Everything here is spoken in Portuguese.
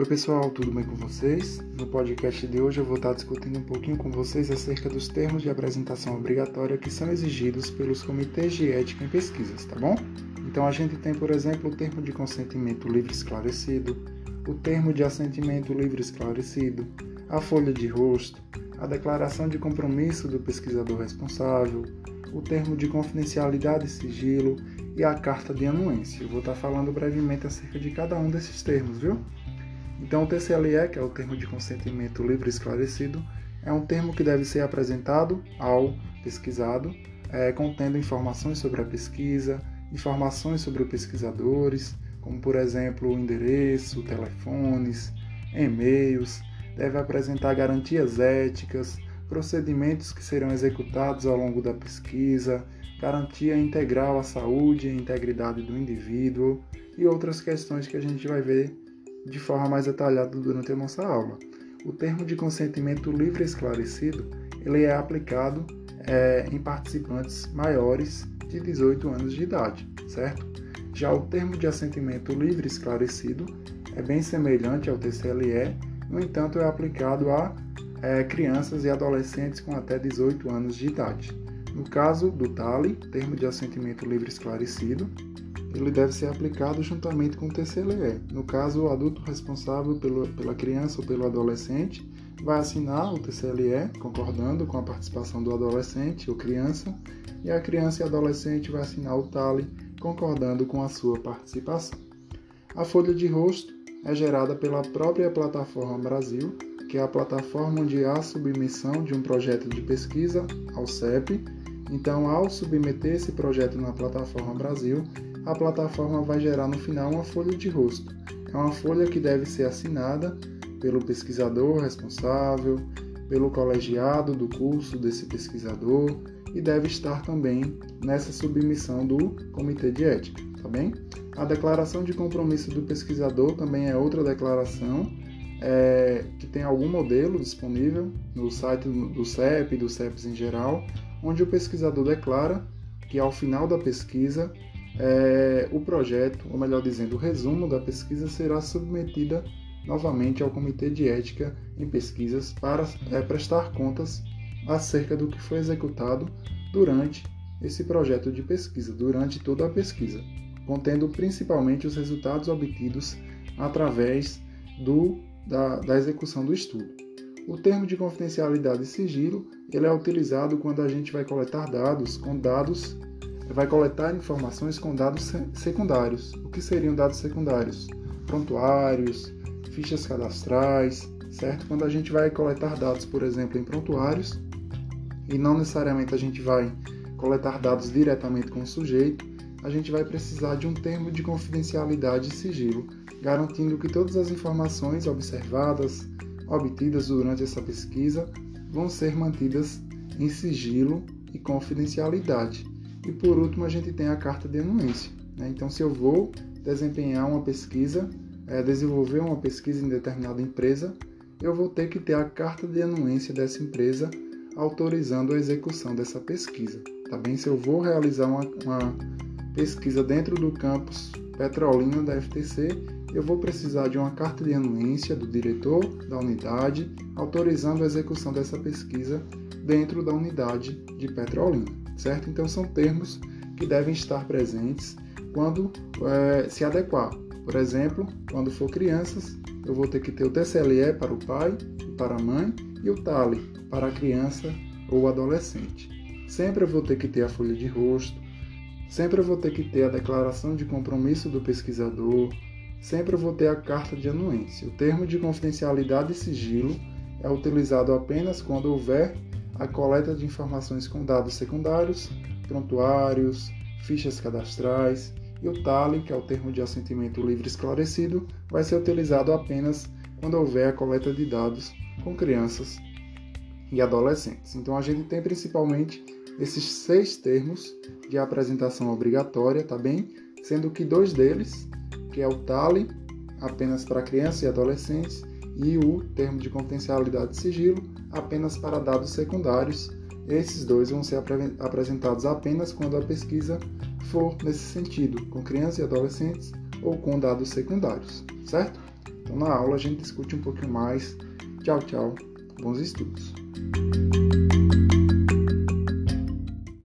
Oi pessoal, tudo bem com vocês? No podcast de hoje eu vou estar discutindo um pouquinho com vocês acerca dos termos de apresentação obrigatória que são exigidos pelos comitês de ética em pesquisas, tá bom? Então a gente tem, por exemplo, o termo de consentimento livre esclarecido, o termo de assentimento livre esclarecido, a folha de rosto, a declaração de compromisso do pesquisador responsável, o termo de confidencialidade e sigilo e a carta de anuência. Eu vou estar falando brevemente acerca de cada um desses termos, viu? Então, o TCLE, que é o termo de consentimento livre esclarecido, é um termo que deve ser apresentado ao pesquisado, é, contendo informações sobre a pesquisa, informações sobre os pesquisadores, como por exemplo o endereço, telefones, e-mails, deve apresentar garantias éticas, procedimentos que serão executados ao longo da pesquisa, garantia integral à saúde e integridade do indivíduo e outras questões que a gente vai ver de forma mais detalhada durante a nossa aula. O termo de consentimento livre esclarecido ele é aplicado é, em participantes maiores de 18 anos de idade, certo? Já o termo de assentimento livre esclarecido é bem semelhante ao TCLE, no entanto é aplicado a é, crianças e adolescentes com até 18 anos de idade. No caso do TALI, termo de assentimento livre esclarecido, ele deve ser aplicado juntamente com o TCLE. No caso, o adulto responsável pelo, pela criança ou pelo adolescente vai assinar o TCLE, concordando com a participação do adolescente ou criança, e a criança e adolescente vai assinar o TALI, concordando com a sua participação. A folha de rosto é gerada pela própria Plataforma Brasil, que é a plataforma onde há submissão de um projeto de pesquisa ao CEP. Então, ao submeter esse projeto na Plataforma Brasil, a plataforma vai gerar no final uma folha de rosto. É uma folha que deve ser assinada pelo pesquisador responsável, pelo colegiado do curso desse pesquisador e deve estar também nessa submissão do comitê de ética, tá bem? A declaração de compromisso do pesquisador também é outra declaração é, que tem algum modelo disponível no site do CEP do CEPs em geral, onde o pesquisador declara que ao final da pesquisa é, o projeto, ou melhor dizendo, o resumo da pesquisa será submetida novamente ao Comitê de Ética em Pesquisas para é, prestar contas acerca do que foi executado durante esse projeto de pesquisa, durante toda a pesquisa, contendo principalmente os resultados obtidos através do, da, da execução do estudo. O termo de confidencialidade e sigilo ele é utilizado quando a gente vai coletar dados com dados vai coletar informações com dados secundários. O que seriam dados secundários? Prontuários, fichas cadastrais, certo? Quando a gente vai coletar dados, por exemplo, em prontuários, e não necessariamente a gente vai coletar dados diretamente com o sujeito, a gente vai precisar de um termo de confidencialidade e sigilo, garantindo que todas as informações observadas, obtidas durante essa pesquisa, vão ser mantidas em sigilo e confidencialidade. E por último, a gente tem a carta de anuência. Né? Então, se eu vou desempenhar uma pesquisa, é, desenvolver uma pesquisa em determinada empresa, eu vou ter que ter a carta de anuência dessa empresa autorizando a execução dessa pesquisa. Tá bem? Se eu vou realizar uma, uma pesquisa dentro do campus Petrolina da FTC, eu vou precisar de uma carta de anuência do diretor da unidade autorizando a execução dessa pesquisa dentro da unidade de Petrolina certo? Então são termos que devem estar presentes quando é, se adequar. Por exemplo, quando for crianças, eu vou ter que ter o TCLE para o pai e para a mãe e o TALE para a criança ou adolescente. Sempre eu vou ter que ter a folha de rosto, sempre eu vou ter que ter a declaração de compromisso do pesquisador, sempre eu vou ter a carta de anuência. O termo de confidencialidade e sigilo é utilizado apenas quando houver a coleta de informações com dados secundários, prontuários, fichas cadastrais e o TALE, que é o termo de assentimento livre esclarecido, vai ser utilizado apenas quando houver a coleta de dados com crianças e adolescentes. Então a gente tem principalmente esses seis termos de apresentação obrigatória, tá bem? Sendo que dois deles, que é o TALE, apenas para crianças e adolescentes, e o termo de confidencialidade e sigilo apenas para dados secundários. Esses dois vão ser apresentados apenas quando a pesquisa for nesse sentido, com crianças e adolescentes ou com dados secundários, certo? Então na aula a gente discute um pouquinho mais. Tchau, tchau. Bons estudos.